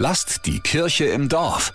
Lasst die Kirche im Dorf.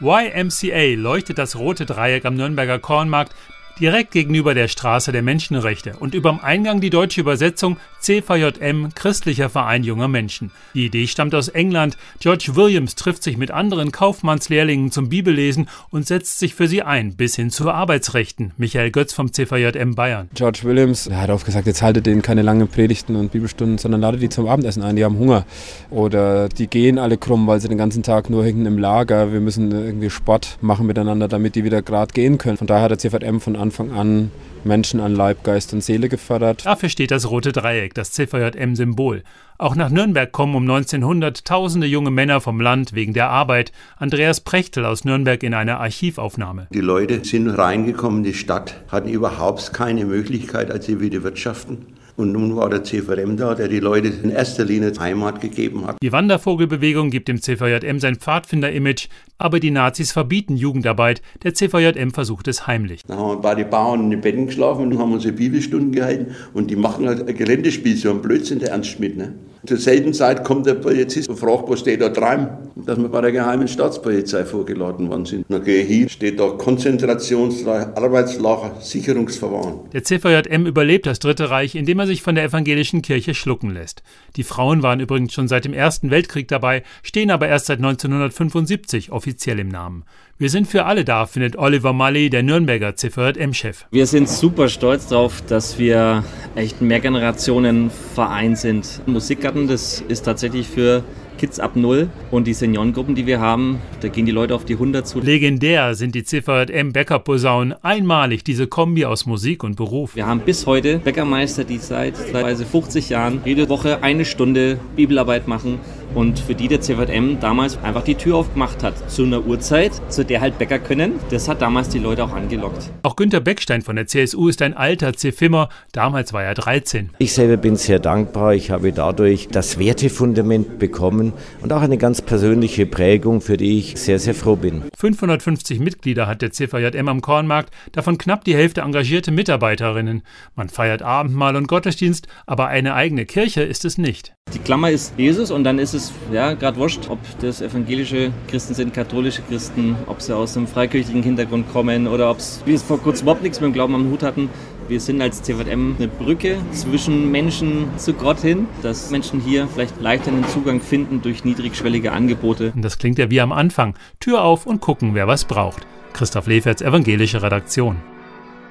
YMCA leuchtet das rote Dreieck am Nürnberger Kornmarkt direkt gegenüber der Straße der Menschenrechte und überm Eingang die deutsche Übersetzung CVJM Christlicher Verein junger Menschen. Die Idee stammt aus England. George Williams trifft sich mit anderen Kaufmannslehrlingen zum Bibellesen und setzt sich für sie ein, bis hin zu Arbeitsrechten. Michael Götz vom CVJM Bayern. George Williams hat oft gesagt, jetzt haltet denen keine langen Predigten und Bibelstunden, sondern ladet die zum Abendessen ein, die haben Hunger. Oder die gehen alle krumm, weil sie den ganzen Tag nur hängen im Lager. Wir müssen irgendwie Sport machen miteinander, damit die wieder gerade gehen können. Von daher hat der CVJM von Anfang an Menschen an Leib, Geist und Seele gefördert. Dafür steht das rote Dreieck, das CVJM-Symbol. Auch nach Nürnberg kommen um 1900 tausende junge Männer vom Land wegen der Arbeit. Andreas Prechtel aus Nürnberg in einer Archivaufnahme. Die Leute sind reingekommen in die Stadt, hatten überhaupt keine Möglichkeit, als sie wieder wirtschaften. Und nun war der CVM da, der die Leute in erster Linie Heimat gegeben hat. Die Wandervogelbewegung gibt dem CVJM sein Pfadfinder-Image, aber die Nazis verbieten Jugendarbeit. Der CVJM versucht es heimlich. Dann haben wir bei den Bauern in den Betten geschlafen und haben unsere Bibelstunden gehalten und die machen halt ein Geländespiel, so ein Blödsinn, der Ernst Schmidt. Ne? Zur selben Zeit kommt der Polizist und fragt, was steht da dran, dass wir bei der geheimen Staatspolizei vorgeladen worden sind. Dann gehe ich hin, steht da Konzentrationslager, Arbeitslager, Sicherungsverwahren. Der CVJM überlebt das Dritte Reich, indem er sich von der evangelischen Kirche schlucken lässt. Die Frauen waren übrigens schon seit dem Ersten Weltkrieg dabei, stehen aber erst seit 1975 offiziell im Namen. Wir sind für alle da, findet Oliver Mully, der Nürnberger CVJM-Chef. Wir sind super stolz darauf, dass wir echt ein Mehrgenerationen-Verein sind. Musikgarten, das ist tatsächlich für Kids ab Null und die Seniorengruppen, die wir haben, da gehen die Leute auf die 100 zu. Legendär sind die CVJM Bäckerposaunen, einmalig diese Kombi aus Musik und Beruf. Wir haben bis heute Bäckermeister, die seit teilweise 50 Jahren jede Woche eine Stunde Bibelarbeit machen und für die der CVM damals einfach die Tür aufgemacht hat. Zu einer Uhrzeit, zu der halt Bäcker können. Das hat damals die Leute auch angelockt. Auch Günter Beckstein von der CSU ist ein alter C-Fimmer. Damals war er 13. Ich selber bin sehr dankbar. Ich habe dadurch das Wertefundament bekommen und auch eine ganz persönliche Prägung, für die ich sehr, sehr froh bin. 550 Mitglieder hat der CVJM am Kornmarkt, davon knapp die Hälfte engagierte Mitarbeiterinnen. Man feiert Abendmahl und Gottesdienst, aber eine eigene Kirche ist es nicht. Die Klammer ist Jesus und dann ist es ja gerade wurscht, ob das evangelische Christen sind, katholische Christen, ob sie aus einem freikirchlichen Hintergrund kommen oder ob es, wie es vor kurzem überhaupt nichts mit dem Glauben am Hut hatten. Wir sind als CVM eine Brücke zwischen Menschen zu Gott hin, dass Menschen hier vielleicht leichter einen Zugang finden durch niedrigschwellige Angebote. Und das klingt ja wie am Anfang. Tür auf und gucken, wer was braucht. Christoph Leferts evangelische Redaktion.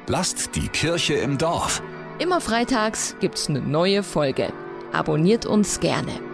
Lasst die Kirche im Dorf. Immer freitags gibt's eine neue Folge. Abonniert uns gerne.